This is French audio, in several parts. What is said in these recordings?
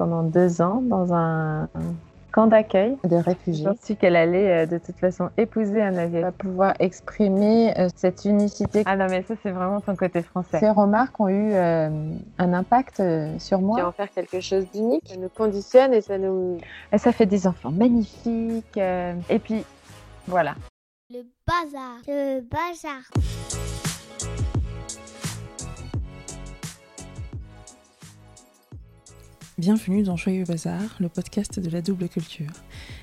pendant deux ans dans un camp d'accueil de réfugiés. Je suis qu'elle allait euh, de toute façon épouser un Asiatique. Va pouvoir exprimer euh, cette unicité. Ah non, mais ça, c'est vraiment ton côté français. Ces remarques ont eu euh, un impact sur moi. en faire quelque chose d'unique. Ça nous conditionne et ça nous. Et ça fait des enfants magnifiques. et puis, voilà. Le bazar. Le bazar. Bienvenue dans Joyeux Bazar, le podcast de la double culture.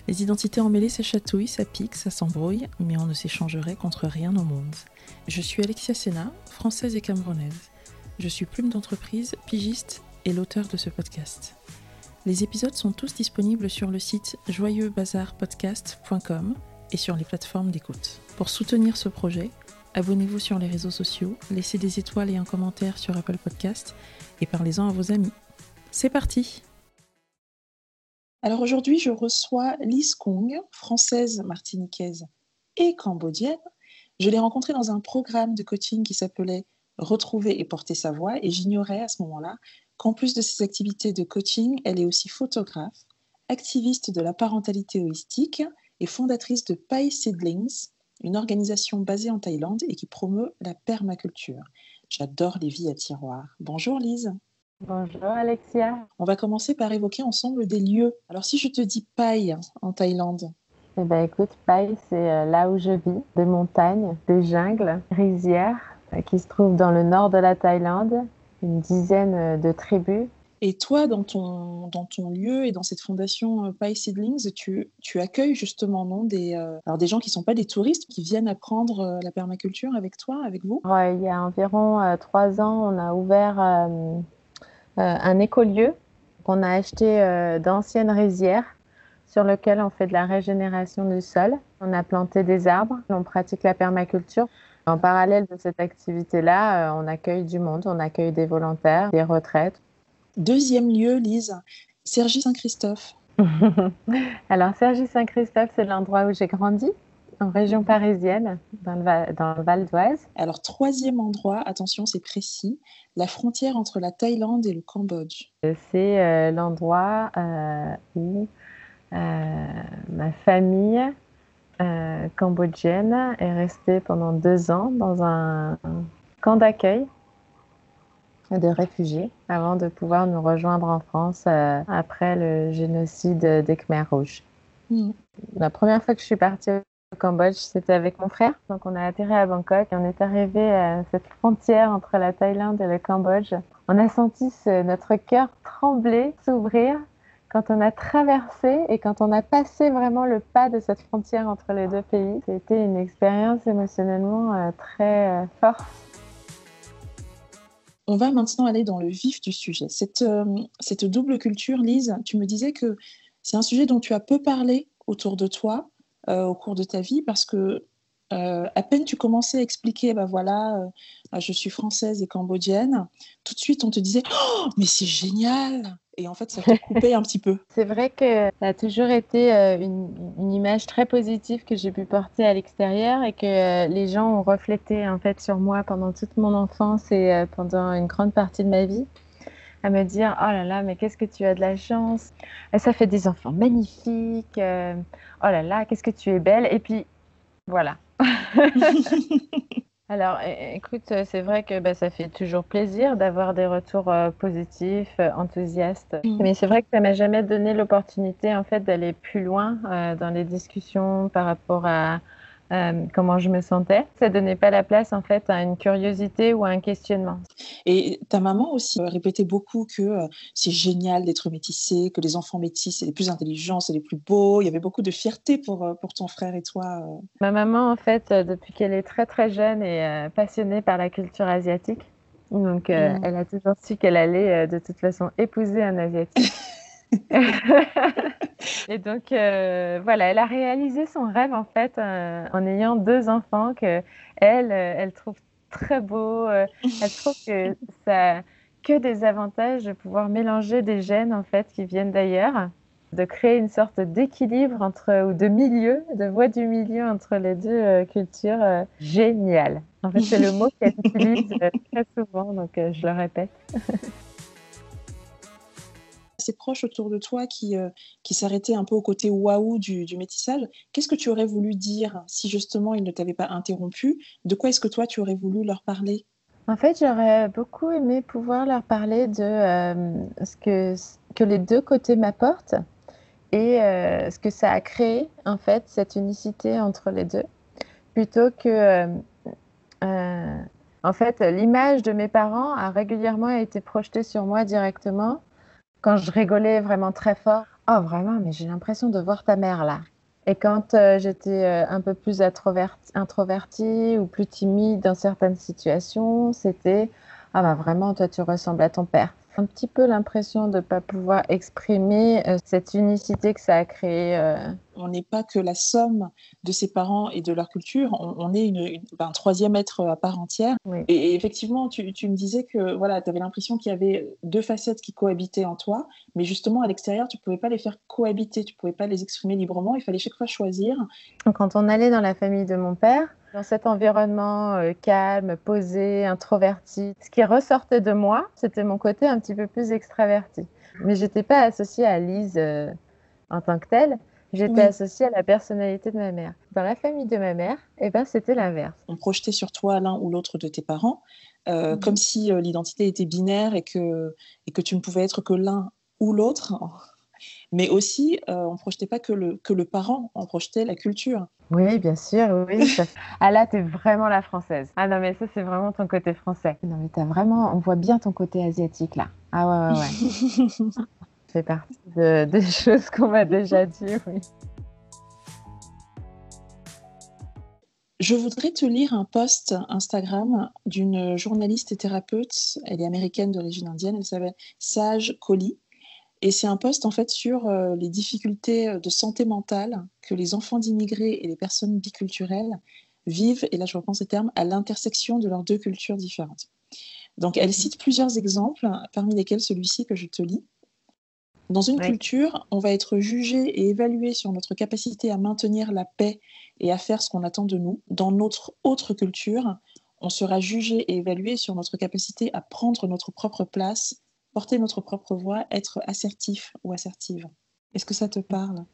Les identités emmêlées, ça chatouille, ça pique, ça s'embrouille, mais on ne s'échangerait contre rien au monde. Je suis Alexia Sena, française et camerounaise. Je suis plume d'entreprise, pigiste et l'auteur de ce podcast. Les épisodes sont tous disponibles sur le site joyeuxbazarpodcast.com et sur les plateformes d'écoute. Pour soutenir ce projet, abonnez-vous sur les réseaux sociaux, laissez des étoiles et un commentaire sur Apple Podcast et parlez-en à vos amis. C'est parti Alors aujourd'hui, je reçois Lise Kong, française, martiniquaise et cambodgienne. Je l'ai rencontrée dans un programme de coaching qui s'appelait Retrouver et porter sa voix et j'ignorais à ce moment-là qu'en plus de ses activités de coaching, elle est aussi photographe, activiste de la parentalité holistique et fondatrice de Pai Seedlings, une organisation basée en Thaïlande et qui promeut la permaculture. J'adore les vies à tiroir. Bonjour Lise. Bonjour Alexia. On va commencer par évoquer ensemble des lieux. Alors si je te dis Pai en Thaïlande. Eh bien écoute, Pai c'est euh, là où je vis, des montagnes, des jungles, rizières euh, qui se trouvent dans le nord de la Thaïlande, une dizaine euh, de tribus. Et toi, dans ton, dans ton lieu et dans cette fondation Pai Seedlings, tu, tu accueilles justement non, des, alors des gens qui ne sont pas des touristes, qui viennent apprendre la permaculture avec toi, avec vous? Il y a environ trois ans, on a ouvert euh, un écolieu qu'on a acheté euh, d'anciennes rizières sur lequel on fait de la régénération du sol. On a planté des arbres, on pratique la permaculture. En parallèle de cette activité-là, euh, on accueille du monde, on accueille des volontaires, des retraites. Deuxième lieu, Lise, Sergi Saint-Christophe. Alors, Sergi Saint-Christophe, c'est l'endroit où j'ai grandi en région parisienne, dans le, Val, d'Oise. Alors, troisième endroit, attention, c'est précis, la frontière entre la Thaïlande et le Cambodge. C'est euh, l'endroit euh, où euh, ma famille cambodgienne est restée pendant deux ans dans un camp d'accueil de réfugiés avant de pouvoir nous rejoindre en France après le génocide des Khmers rouges. Hmm. La première fois que je suis partie au Cambodge, c'était avec mon frère. Donc on a atterri à Bangkok et on est arrivé à cette frontière entre la Thaïlande et le Cambodge. On a senti notre cœur trembler, s'ouvrir quand on a traversé et quand on a passé vraiment le pas de cette frontière entre les deux pays. C'était une expérience émotionnellement euh, très euh, forte. On va maintenant aller dans le vif du sujet. Euh, cette double culture, Lise, tu me disais que c'est un sujet dont tu as peu parlé autour de toi. Euh, au cours de ta vie parce que euh, à peine tu commençais à expliquer, bah voilà, euh, je suis française et cambodgienne, tout de suite on te disait, oh, mais c'est génial Et en fait, ça te coupait un petit peu. C'est vrai que ça a toujours été une, image très positive que j'ai pu porter à l'extérieur et que les gens ont reflété en fait sur moi pendant toute mon enfance et pendant une grande partie de ma vie à me dire oh là là mais qu'est-ce que tu as de la chance? Ça fait des enfants magnifiques euh, oh là là qu'est-ce que tu es belle. Et puis voilà. Alors écoute c'est vrai que bah, ça fait toujours plaisir d'avoir des retours euh, positifs euh, enthousiastes. Mmh. mais c'est vrai que ça m'a jamais donné l'opportunité en fait d'aller plus loin dans les discussions par rapport à euh, comment je me sentais. Ça donnait pas la place en fait à une curiosité ou à un questionnement. Et ta maman aussi répétait beaucoup que euh, c'est génial d'être métissé, que les enfants métis c'est les plus intelligents, c'est les plus beaux. Il y avait beaucoup de fierté pour, euh, pour ton frère et toi. Ma maman en fait depuis qu'elle est très très jeune est passionnée par la culture asiatique. Donc mmh. elle a toujours su qu'elle allait de toute façon épouser un asiatique. et donc, euh, voilà, elle a réalisé son rêve en fait euh, en ayant deux enfants que elle, euh, elle trouve très beau. elle trouve que ça que des avantages de pouvoir mélanger des gènes en fait qui viennent d'ailleurs, de créer une sorte d'équilibre entre ou de milieu, de voie du milieu entre les deux cultures. génial. En fait, c'est le mot qu'elle utilise très souvent, donc je le répète. assez proches autour de toi qui, euh, qui s'arrêtaient un peu au côté waouh du, métissage, qu'est-ce que tu aurais voulu dire si justement ils ne t'avaient pas interrompu? De quoi est-ce que toi tu aurais voulu leur parler? En fait, j'aurais beaucoup aimé pouvoir leur parler de euh, ce que, que les deux côtés m'apportent et euh, ce que ça a créé, en fait, cette unicité entre les deux, plutôt que... en fait, l'image de mes parents a régulièrement été projetée sur moi directement quand je rigolais vraiment très fort. Oh, vraiment, mais j'ai l'impression de voir ta mère là. Et quand euh, j'étais euh, un peu plus introverti- introvertie ou plus timide dans certaines situations, c'était Ah, bah vraiment, toi, tu ressembles à ton père. Un petit peu l'impression de ne pas pouvoir exprimer euh, cette unicité que ça a créé. On n'est pas que la somme de ses parents et de leur culture, on, on est une, une- ben, un troisième être à part entière. Oui. Et, et effectivement, tu, tu me disais que voilà, tu avais l'impression qu'il y avait deux facettes qui cohabitaient en toi, mais justement à l'extérieur, tu ne pouvais pas les faire cohabiter, tu ne pouvais pas les exprimer librement, il fallait chaque fois choisir. Quand on allait dans la famille de mon père, dans cet environnement euh, calme, posé, introverti, ce qui ressortait de moi, c'était mon côté un petit peu plus extraverti. Mais j'étais pas associée à Lise euh, en tant que telle, j'étais Oui. associée à la personnalité de ma mère. Dans la famille de ma mère, eh ben, c'était l'inverse. On projetait sur toi l'un ou l'autre de tes parents, euh, Mhm. comme si euh, l'identité était binaire et que, et que tu ne pouvais être que l'un ou l'autre. Mais aussi, euh, on ne projetait pas que le, que le parent, on projetait la culture. Oui, bien sûr, oui. Ah là, t'es vraiment la française. Ah non, mais ça, c'est vraiment ton côté français. Non, mais t'as vraiment, on voit bien ton côté asiatique là. Ah ouais, ouais, ouais. Fait partie de- des choses qu'on m'a déjà dit, oui. Je voudrais te lire un post Instagram d'une journaliste et thérapeute. Elle est américaine d'origine indienne. Elle s'appelle Sage Kohli. Et c'est un post en fait sur euh, les difficultés de santé mentale que les enfants d'immigrés et les personnes biculturelles vivent, et là je reprends ces termes, à l'intersection de leurs deux cultures différentes. Donc elle cite plusieurs exemples, parmi lesquels celui-ci que je te lis. Dans une culture, on va être jugé et évalué sur notre capacité à maintenir la paix et à faire ce qu'on attend de nous. Dans notre autre culture, on sera jugé et évalué sur notre capacité à prendre notre propre place, porter notre propre voix, être assertif ou assertive. Est-ce que ça te parle?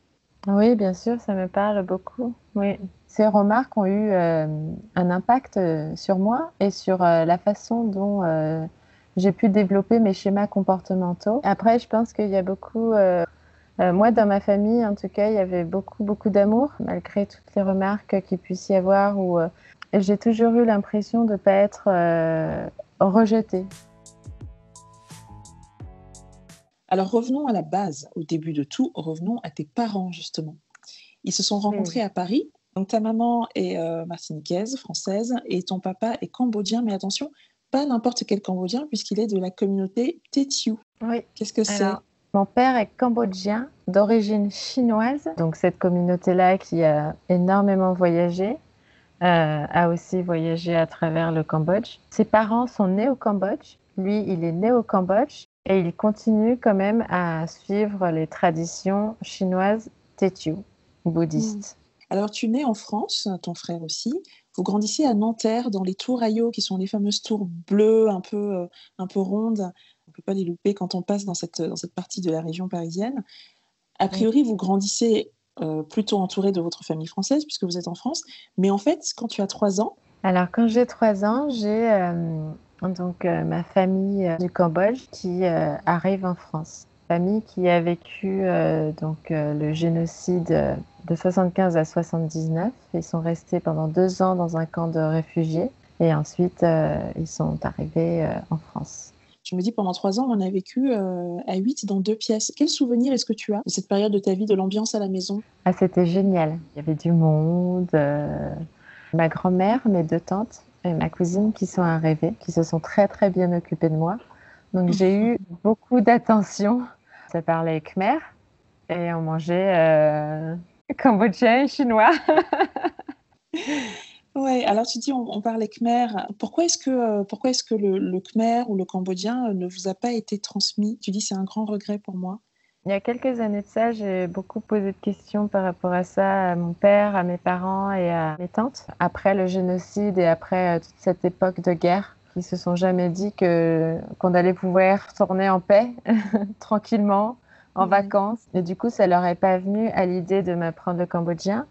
Oui, bien sûr, ça me parle beaucoup. Oui. Ces remarques ont eu euh, un impact euh, sur moi et sur euh, la façon dont euh, j'ai pu développer mes schémas comportementaux. Après, je pense qu'il y a beaucoup, euh, euh, moi dans ma famille en tout cas, il y avait beaucoup, beaucoup d'amour malgré toutes les remarques qu'il puisse y avoir. Où euh, j'ai toujours eu l'impression de ne pas être rejetée. Alors revenons à la base, au début de tout, revenons à tes parents justement. Ils se sont rencontrés à Paris. Donc ta maman est euh, martiniquaise, française, et ton papa est cambodgien, mais attention, pas n'importe quel cambodgien, puisqu'il est de la communauté Tétiou. Oui. Qu'est-ce que c'est? Mon père est cambodgien d'origine chinoise. Donc cette communauté-là qui a énormément voyagé, euh, a aussi voyagé à travers le Cambodge. Ses parents sont nés au Cambodge. Lui, il est né au Cambodge et il continue quand même à suivre les traditions chinoises Tétiou, bouddhistes. Alors, tu nais en France, ton frère aussi. Vous grandissez à Nanterre, dans les tours Ayo, qui sont les fameuses tours bleues, un peu, euh, un peu rondes. On ne peut pas les louper quand on passe dans cette, dans cette partie de la région parisienne. A priori, vous grandissez euh, plutôt entouré de votre famille française, puisque vous êtes en France. Mais en fait, quand tu as trois ans, Alors, quand j'ai trois ans, j'ai euh, donc ma famille du Cambodge qui arrive en France. Famille qui a vécu euh, donc euh, le génocide euh, de 75 à 79. Ils sont restés pendant deux ans dans un camp de réfugiés et ensuite ils sont arrivés en France. je me dis, pendant trois ans, on a vécu euh, à huit dans deux pièces. Quel souvenir est-ce que tu as de cette période de ta vie, de l'ambiance à la maison? Ah, c'était génial. Il y avait du monde. euh, ma grand-mère, mes deux tantes et ma cousine qui sont arrivées, qui se sont très très bien occupées de moi. Donc j'ai eu beaucoup d'attention. Ça parlait khmer et on mangeait euh, cambodgien et chinois. Ouais, alors tu dis on, on parlait khmer. Pourquoi est-ce que, euh, pourquoi est-ce que le, le khmer ou le cambodgien euh, ne vous a pas été transmis? Tu dis c'est un grand regret pour moi. Il y a quelques années de ça, j'ai beaucoup posé de questions par rapport à ça à mon père, à mes parents et à mes tantes. Après le génocide et après toute cette époque de guerre, ils se sont jamais dit que qu'on allait pouvoir tourner en paix, tranquillement, en vacances. Et du coup, ça leur est pas venu à l'idée de m'apprendre le cambodgien.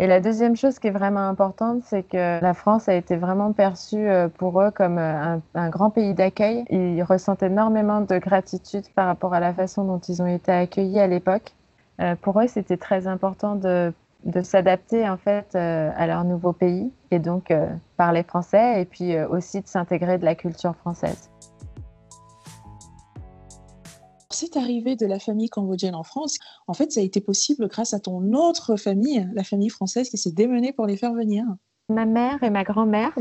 Et la deuxième chose qui est vraiment importante, c'est que la France a été vraiment perçue euh, pour eux comme euh, un, un grand pays d'accueil. Ils ressentent énormément de gratitude par rapport à la façon dont ils ont été accueillis à l'époque. Euh, pour eux, c'était très important de, de s'adapter en fait euh, à leur nouveau pays et donc euh, parler français et puis euh, aussi de s'intégrer de la culture française. Cette arrivée de la famille cambodgienne en France, en fait, ça a été possible grâce à ton autre famille, la famille française qui s'est démenée pour les faire venir. Ma mère et ma grand-mère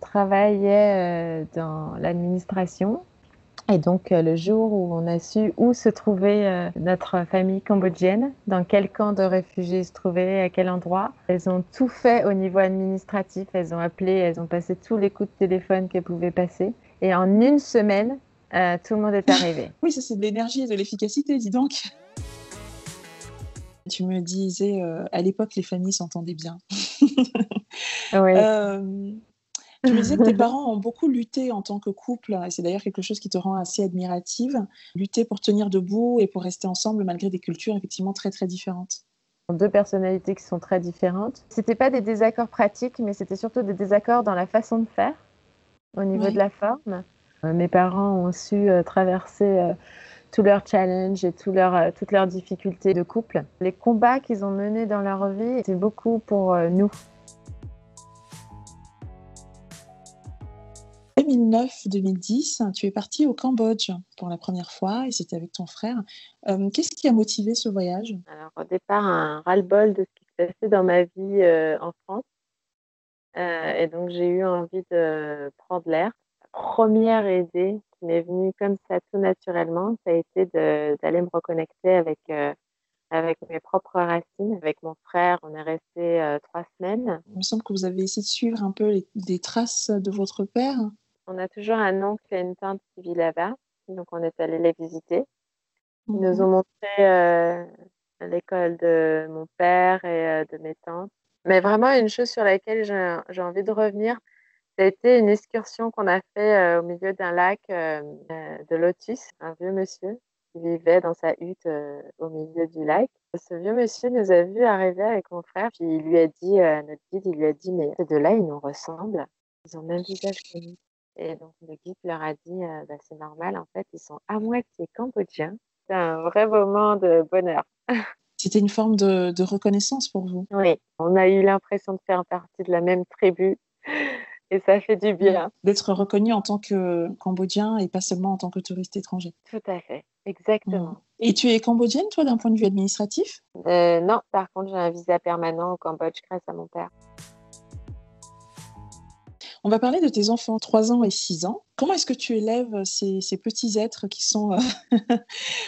travaillaient dans l'administration. Et donc, euh, le jour où on a su où se trouvait euh, notre famille cambodgienne, dans quel camp de réfugiés se trouvait, à quel endroit, elles ont tout fait au niveau administratif. Elles ont appelé, elles ont passé tous les coups de téléphone qu'elles pouvaient passer. Et en une semaine, euh, tout le monde est arrivé. Oui, ça c'est de l'énergie et de l'efficacité, dis donc. Tu me disais, euh, à l'époque, les familles s'entendaient bien. Oui. Euh, tu me disais que tes parents ont beaucoup lutté en tant que couple, et c'est d'ailleurs quelque chose qui te rend assez admirative, lutter pour tenir debout et pour rester ensemble malgré des cultures effectivement très très différentes. deux personnalités qui sont très différentes. C'était pas des désaccords pratiques, mais c'était surtout des désaccords dans la façon de faire, au niveau Oui. de la forme. Euh, mes parents ont su euh, traverser euh, tous leurs challenges et tous leurs, euh, toutes leurs difficultés de couple. Les combats qu'ils ont menés dans leur vie, c'est beaucoup pour nous. 2009-2010, tu es parti au Cambodge pour la première fois et c'était avec ton frère. Euh, Qu'est-ce qui a motivé ce voyage? Alors, au départ, un ras-le-bol de ce qui se passait dans ma vie euh, en France. Euh, et donc, j'ai eu envie de prendre l'air. La première idée qui m'est venue comme ça tout naturellement, ça a été d'aller me reconnecter avec, avec mes propres racines. Avec mon frère, on est resté euh, trois semaines. Il me semble que vous avez essayé de suivre un peu les, des traces de votre père. On a toujours un oncle et une tante qui vit là-bas. Donc, on est allé les visiter. Ils nous ont montré euh, l'école de mon père et euh, de mes tantes. Mais vraiment, une chose sur laquelle j'ai envie de revenir, ça a été une excursion qu'on a fait euh, au milieu d'un lac de Lotus. Un vieux monsieur qui vivait dans sa hutte au milieu du lac. Ce vieux monsieur nous a vus arriver avec mon frère, puis il lui a dit, notre guide, il lui a dit, mais ces deux-là, ils nous ressemblent. Ils ont le même visage que nous. Et donc, le guide leur a dit, euh, bah, c'est normal, en fait, ils sont à moitié cambodgiens. C'est un vrai moment de bonheur. C'était une forme de, de reconnaissance pour vous. Oui, on a eu l'impression de faire partie de la même tribu et ça fait du bien. D'être reconnu en tant que Cambodgien et pas seulement en tant que touriste étranger. Tout à fait, exactement. Et tu es cambodgienne, toi, d'un point de vue administratif? Euh, non, par contre, j'ai un visa permanent au Cambodge grâce à mon père. On va parler de tes enfants, 3 ans et 6 ans. Comment est-ce que tu élèves ces, petits êtres qui sont euh,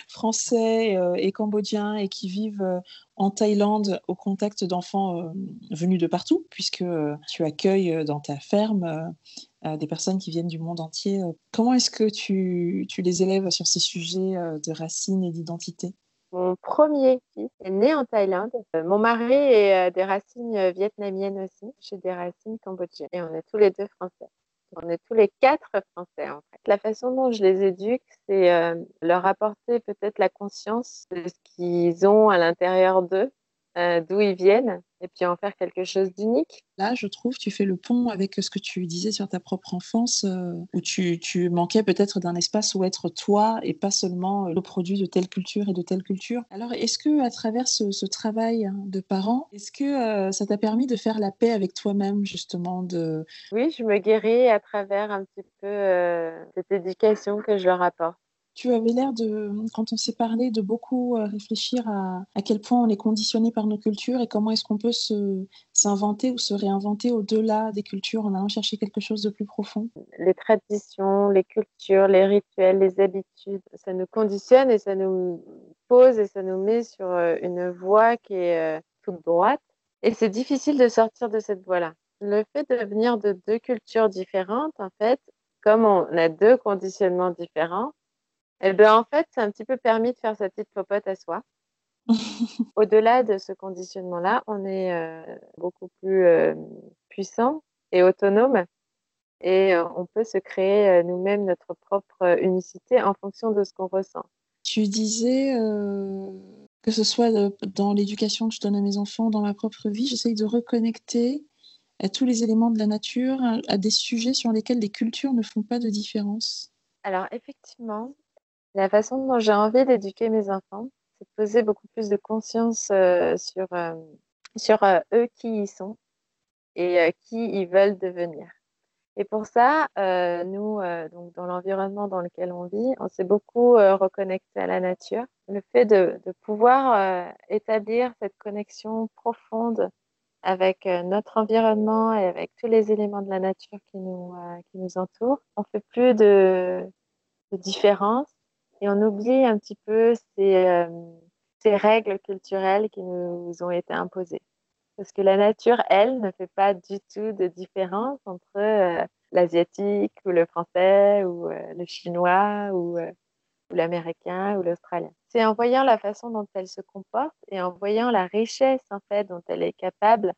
français euh, et cambodgiens et qui vivent euh, en Thaïlande au contact d'enfants venus de partout, puisque tu accueilles dans ta ferme des personnes qui viennent du monde entier. Comment est-ce que tu, tu les élèves sur ces sujets de racines et d'identité? Mon premier fils est né en Thaïlande. Euh, Mon mari est euh, des racines euh, vietnamiennes aussi. J'ai des racines cambodgiennes. Et on est tous les deux français. On est tous les quatre français en fait. La façon dont je les éduque, c'est leur apporter peut-être la conscience de ce qu'ils ont à l'intérieur d'eux, d'où ils viennent, et puis en faire quelque chose d'unique. Là, je trouve, tu fais le pont avec ce que tu disais sur ta propre enfance, euh, où tu, tu manquais peut-être d'un espace où être toi et pas seulement euh, le produit de telle culture et de telle culture. Alors, est-ce que à travers ce, ce travail hein, de parents, est-ce que euh, ça t'a permis de faire la paix avec toi-même, justement, de Oui, je me guéris à travers un petit peu euh, cette éducation que je leur apporte. Tu avais l'air de, quand on s'est parlé, de beaucoup euh, réfléchir à, à quel point on est conditionné par nos cultures et comment est-ce qu'on peut se, s'inventer ou se réinventer au-delà des cultures en allant chercher quelque chose de plus profond. les traditions, les cultures, les rituels, les habitudes, ça nous conditionne et ça nous pose et ça nous met sur euh, une voie qui est euh, toute droite. Et c'est difficile de sortir de cette voie-là. Le fait de venir de deux cultures différentes, en fait, comme on a deux conditionnements différents, eh ben, en fait, c'est un petit peu permis de faire sa petite popote à soi. Au-delà de ce conditionnement-là, on est euh, beaucoup plus euh, puissant et autonome et euh, on peut se créer nous-mêmes notre propre unicité en fonction de ce qu'on ressent. Tu disais que ce soit dans l'éducation que je donne à mes enfants, dans ma propre vie, j'essaye de reconnecter à tous les éléments de la nature, à des sujets sur lesquels les cultures ne font pas de différence. Alors effectivement, la façon dont j'ai envie d'éduquer mes enfants, c'est de poser beaucoup plus de conscience euh, sur, euh, euh, eux qui ils sont et qui ils veulent devenir. Et pour ça, nous, donc dans l'environnement dans lequel on vit, on s'est beaucoup reconnecté à la nature. Le fait de, pouvoir établir cette connexion profonde avec notre environnement et avec tous les éléments de la nature qui nous, entourent, on fait plus de différence et on oublie un petit peu ces, ces règles culturelles qui nous ont été imposées. Parce que la nature, elle, ne fait pas du tout de différence entre euh, l'asiatique ou le français ou euh, le chinois ou, euh, ou l'américain ou l'australien. C'est en voyant la façon dont elle se comporte et en voyant la richesse en fait dont elle est capable,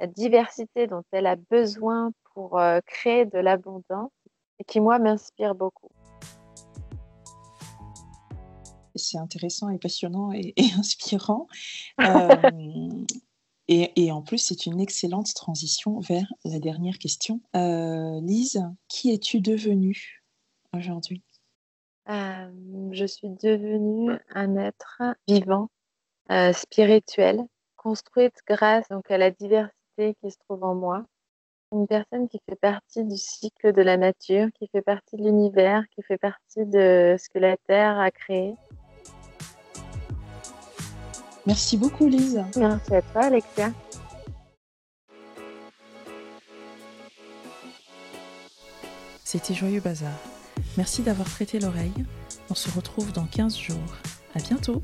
la diversité dont elle a besoin pour créer de l'abondance qui moi m'inspire beaucoup c'est intéressant et passionnant et, inspirant. Euh, et, en plus, c'est une excellente transition vers la dernière question. Euh, Lise, qui es-tu devenue aujourd'hui? Euh, Je suis devenue un être vivant, spirituel, construite grâce donc, à la diversité qui se trouve en moi. Une personne qui fait partie du cycle de la nature, qui fait partie de l'univers, qui fait partie de ce que la Terre a créé. Merci beaucoup, Lise. Merci à toi, Alexia. C'était Joyeux Bazar. Merci d'avoir prêté l'oreille. On se retrouve dans 15 jours. À bientôt!